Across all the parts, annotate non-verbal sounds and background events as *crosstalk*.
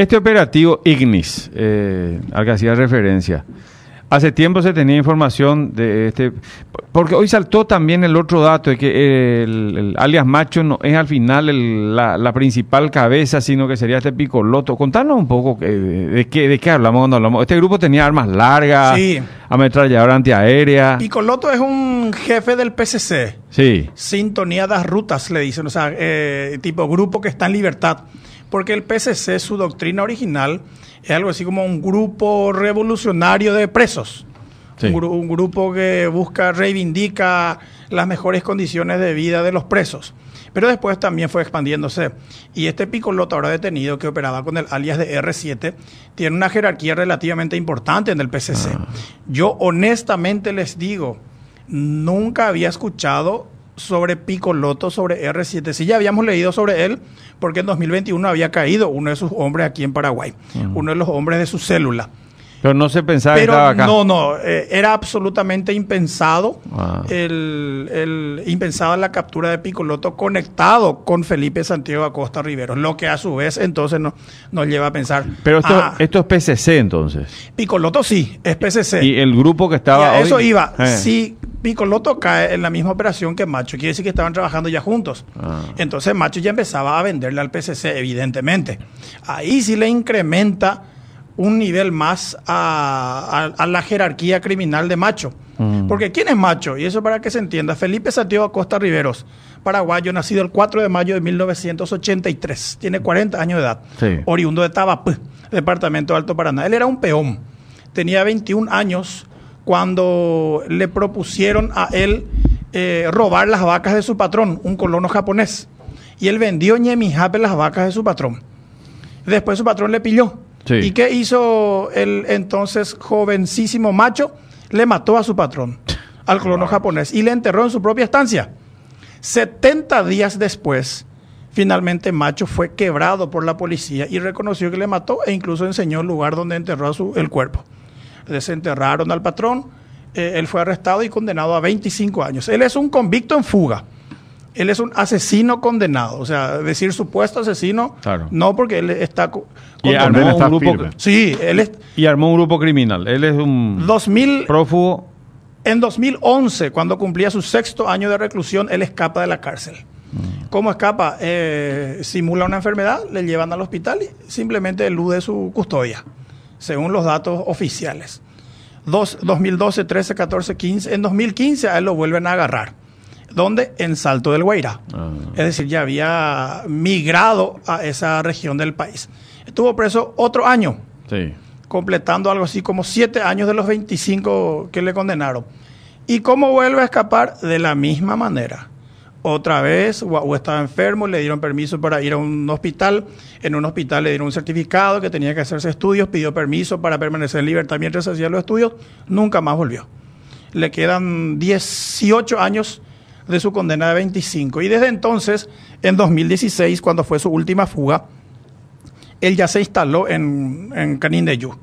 Este operativo Ignis, eh, al que hacía referencia, hace tiempo se tenía información de este, porque hoy saltó también el otro dato de que el, el alias Macho no es al final el- la, la principal cabeza, sino que sería este Picoloto. Contanos un poco eh, de, qué, de qué hablamos cuando hablamos. Este grupo tenía armas largas, Sí. ametralladora antiaérea. Picoloto es un jefe del PCC. Sí, Sintonía das rutas, le dicen, o sea, eh, tipo grupo que está en libertad. Porque el PCC, su doctrina original, es algo así como un grupo revolucionario de presos. Sí. Un, gru- un grupo que busca, reivindica las mejores condiciones de vida de los presos. Pero después también fue expandiéndose. Y este picoloto ahora detenido que operaba con el alias de R7 tiene una jerarquía relativamente importante en el PCC. Yo honestamente les digo, nunca había escuchado sobre Picoloto, sobre R7. Sí, ya habíamos leído sobre él, porque en 2021 había caído uno de sus hombres aquí en Paraguay, uno de los hombres de su célula. Pero no se pensaba que Pero estaba acá. no, no, eh, era absolutamente impensado, Ah. el, el- impensada la captura de Picoloto conectado con Felipe Santiago Acosta Riveros, lo que a su vez entonces no- nos lleva a pensar, Pero esto, ah, esto es PCC entonces. Picoloto sí, es PCC. Y el grupo que Y estaba. a eso hoy- iba. Eh. Si Picoloto cae en la misma operación que Macho, quiere decir que estaban trabajando ya juntos. Ah. Entonces Macho ya empezaba a venderle al PCC, evidentemente. Ahí sí le incrementa un nivel más a, a- a la jerarquía criminal de Macho. Mm. Porque ¿quién es Macho? Y eso para que se entienda. Felipe Santiago Acosta Riveros, paraguayo, nacido el 4 de mayo de 1983. Tiene 40 años de edad. Sí. Oriundo de Tabapú, departamento de Alto Paraná. Él era un peón. Tenía 21 años cuando le propusieron a él eh, robar las vacas de su patrón, un colono japonés. Y él vendió ñemijape las vacas de su patrón. Después su patrón le pilló. Sí. ¿Y qué hizo el entonces jovencísimo macho? Le mató a su patrón, al colono japonés, y le enterró en su propia estancia. 70 días después, finalmente Macho fue quebrado por la policía y reconoció que le mató e incluso enseñó el lugar donde enterró a su- el cuerpo. Desenterraron al patrón, eh, él fue arrestado y condenado a 25 años. Él es un convicto en fuga. Él es un asesino condenado, o sea, decir supuesto asesino, Claro. no porque él está Y armó un grupo. Sí, él es Y armó un grupo criminal. Él es un 2000 prófugo. en 2011, cuando cumplía su sexto año de reclusión, él escapa de la cárcel. ¿Cómo escapa? Eh, simula una enfermedad, le llevan al hospital y simplemente elude su custodia, según los datos oficiales. Dos- 2012, 13, 14, 15. En 2015 a él lo vuelven a agarrar. ¿Dónde? En Salto del Guairá. Ah. Es decir, ya había migrado a esa región del país. Estuvo preso otro año Sí. completando algo así como siete años de los 25 que le condenaron. ¿Y cómo vuelve a escapar? De la misma manera. Otra vez, o estaba enfermo, le dieron permiso para ir a un hospital. En un hospital le dieron un certificado que tenía que hacerse estudios, pidió permiso para permanecer en libertad mientras hacía los estudios. Nunca más volvió. Le quedan 18 años de su condena de 25. Y desde entonces, en 2016, cuando fue su última fuga, él ya se instaló en, en Canindeyú.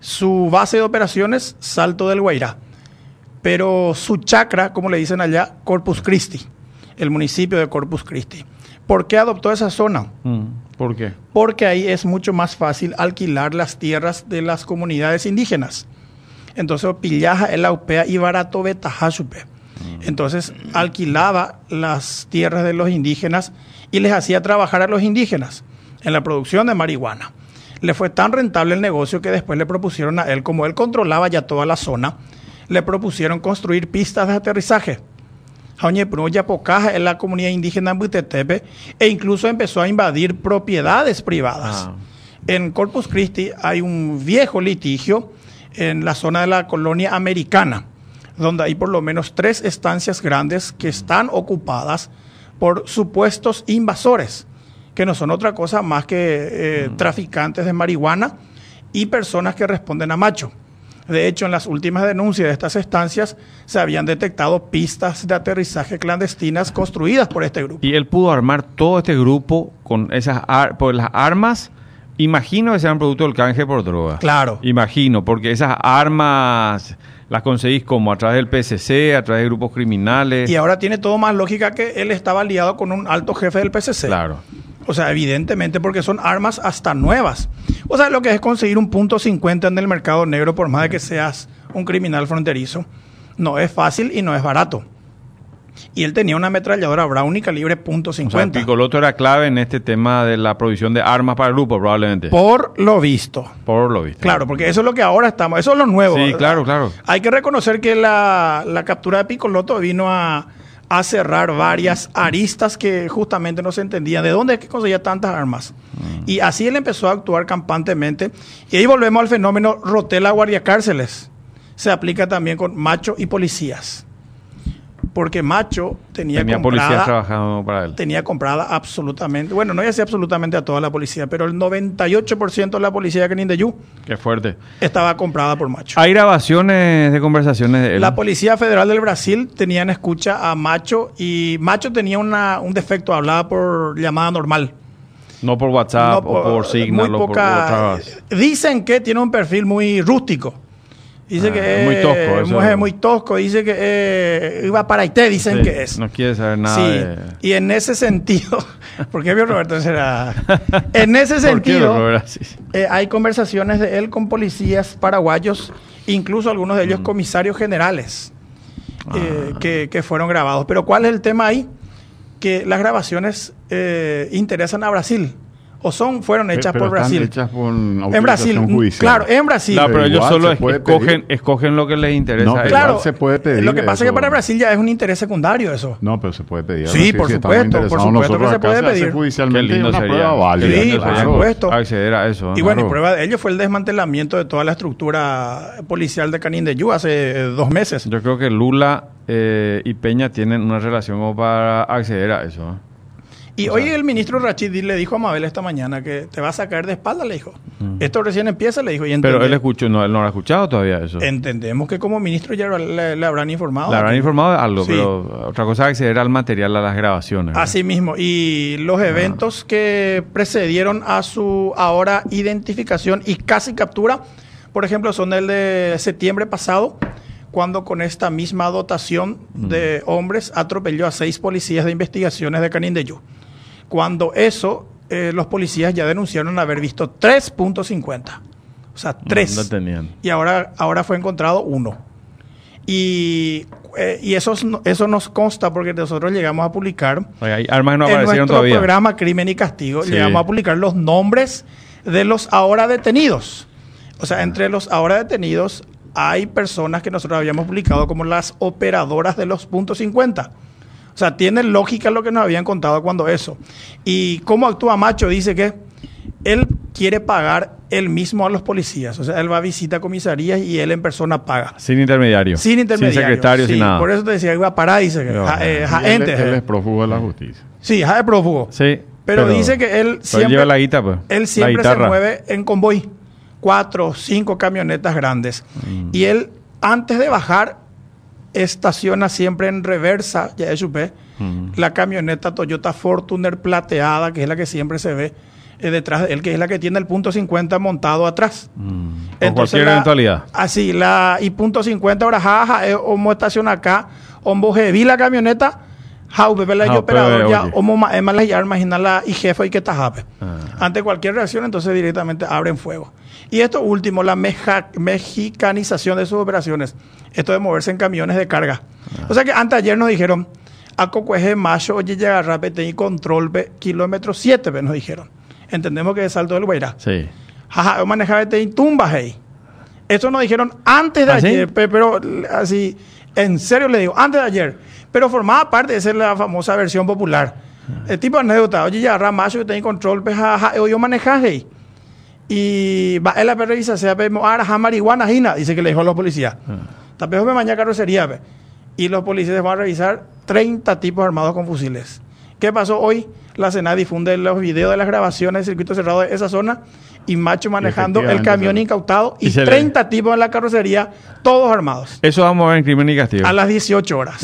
Su base de operaciones, Salto del Guairá. Pero su chacra, como le dicen allá, Corpus Christi, el municipio de Corpus Christi. ¿Por qué adoptó esa zona? Mm, ¿Por qué? Porque ahí es mucho más fácil alquilar las tierras de las comunidades indígenas. Entonces, Pillaja, el Aupea y Barato Betajachupe. Entonces, alquilaba las tierras de los indígenas y les hacía trabajar a los indígenas en la producción de marihuana. Le fue tan rentable el negocio que después le propusieron a él, como él controlaba ya toda la zona, le propusieron construir pistas de aterrizaje. Jauñepru Pocaja en la comunidad indígena en Butetepe e incluso empezó a invadir propiedades privadas. Ah. En Corpus Christi hay un viejo litigio en la zona de la colonia americana, donde hay por lo menos tres estancias grandes que están ocupadas por supuestos invasores, que no son otra cosa más que eh, traficantes de marihuana y personas que responden a macho. De hecho, en las últimas denuncias de estas estancias se habían detectado pistas de aterrizaje clandestinas construidas por este grupo. Y él pudo armar todo este grupo con esas ar- por las armas. Imagino que sean producto del canje por droga. Claro. Imagino, porque esas armas las conseguís como a través del PCC, a través de grupos criminales. Y ahora tiene todo más lógica que él estaba aliado con un alto jefe del PCC. Claro. O sea, evidentemente porque son armas hasta nuevas. O sea, lo que es conseguir un punto 50 en el mercado negro, por más de que seas un criminal fronterizo, no es fácil y no es barato. Y él tenía una ametralladora Brownie calibre .50. O sea, Picoloto era clave en este tema de la provisión de armas para el grupo, probablemente. Por lo visto. Por lo visto. Claro, porque eso es lo que ahora estamos, eso es lo nuevo. Sí, claro, claro. Hay que reconocer que la, la captura de Picoloto vino a, a, cerrar varias aristas que justamente no se entendían. ¿De dónde es que conseguía tantas armas? Mm. Y así él empezó a actuar campantemente. Y ahí volvemos al fenómeno Rotela Guardia Cárceles. Se aplica también con machos y policías porque Macho tenía, tenía comprada, trabajando para él. Tenía comprada absolutamente, bueno, no ya absolutamente a toda la policía, pero el 98% de la policía de Canindeyú. Qué fuerte. Estaba comprada por Macho. ¿Hay grabaciones de conversaciones de él? La Policía Federal del Brasil tenía en escucha a Macho y Macho tenía una, un defecto, hablaba por llamada normal. No por WhatsApp o por Signal o por otras. Dicen que tiene un perfil muy rústico Dice ah, que es muy tosco. Eso muy tosco. Dice que eh, iba para Haití, dicen que es. No quiere saber nada. Sí. Y en ese sentido, *laughs* *laughs* ¿por qué vio Roberto será? En ese sentido, eh, hay conversaciones de él con policías paraguayos, incluso algunos de ellos mm. comisarios generales, eh, ah. que, que, fueron grabados. Pero ¿cuál es el tema ahí? Que las grabaciones interesan a Brasil o son fueron hechas por Brasil. Hechas por en Brasil, judicial. claro, en Brasil. No, pero, ellos solo escogen, escogen lo que les interesa. No, claro, se puede pedir. Lo que pasa es que para Brasil ya es un interés secundario eso. No, pero se puede pedir. Sí, por supuesto, por supuesto que se puede pedir. Judicialmente Qué lindo una prueba válida. Sí, por supuesto. Acceder a eso. Y bueno, y prueba de ello fue el desmantelamiento de toda la estructura policial de Canín de Yu hace eh, dos meses. Yo creo que Lula eh, y Peña tienen una relación como para acceder a eso. Y hoy el ministro Rachid le dijo a Mabel esta mañana que te vas a caer de espalda, le dijo. Esto recién empieza, le dijo. Y Pero él escuchó, no, él no lo ha escuchado todavía eso. Entendemos que como ministro ya le, habrán informado. Le habrán informado de algo, pero otra cosa es acceder al material, a las grabaciones. Así mismo. Y los ah. eventos que precedieron a su ahora identificación y casi captura, por ejemplo, son el de septiembre pasado cuando con esta misma dotación de hombres atropelló a seis policías de investigaciones de Canindeyú cuando eso eh, los policías ya denunciaron haber visto 3.50. O sea, 3. Y ahora, ahora fue encontrado uno. Y, eh, y eso, eso nos consta porque nosotros llegamos a publicar hay armas no en nuestro programa Crimen y Castigo, llegamos a publicar los nombres de los ahora detenidos. O sea, entre los ahora detenidos hay personas que nosotros habíamos publicado como las operadoras de los puntos 50. O sea, tiene lógica lo que nos habían contado cuando eso. Y cómo actúa Macho dice que él quiere pagar él mismo a los policías. O sea, él va a visitar comisarías y él en persona paga. Sin intermediario. Sin intermediario. Sin secretario, sin nada. Por eso te decía, iba a parar, dice que eh, él, es prófugo de la justicia. Sí, ja es prófugo. Sí. Pero, dice que él siempre, lleva la guita, pues, él siempre se mueve en convoy. Cuatro, cinco camionetas grandes. Mm. Y él, antes de bajar, estaciona siempre en reversa, ya es la camioneta Toyota Fortuner plateada, que es la que siempre se ve eh, detrás de él, que es la que tiene el punto 50 montado atrás. Mm. Entonces, cualquier eventualidad. Así, la y punto 50 ahora jaja, eh, o estaciona acá, o vi la camioneta, Bebé la operador ya, o más la imaginar la y jefe y que está ah. Ante cualquier reacción, entonces directamente abren fuego. Y esto último, la mexicanización de sus operaciones. Esto de moverse en camiones de carga. Ah. O sea que antes ayer nos dijeron, a Cocueje Macho, oye, llega rápido y control kilómetro 7, nos dijeron. Entendemos que es salto del Guairá. Sí. Jaja, manejaba este tumba, hey. Eso nos dijeron antes de ¿Ah, ayer, pero así, en serio le digo, antes de ayer. Pero formaba parte de ser la famosa versión popular. El tipo de anécdota, oye, ya Ramacho, tenía control, pues, jaja, yo manejaje. Y va él a ver y se ahora marihuana, jina, dice que le dijo a los policías. También me mañana carrocería, Y los policías van a revisar 30 tipos armados con fusiles. ¿Qué pasó hoy? La Sena difunde los videos de las grabaciones del circuito cerrado de esa zona y Macho manejando el camión incautado y, 30 tipos en la carrocería, todos armados. Eso vamos a ver en Crimen y Castigo. A las 18 horas.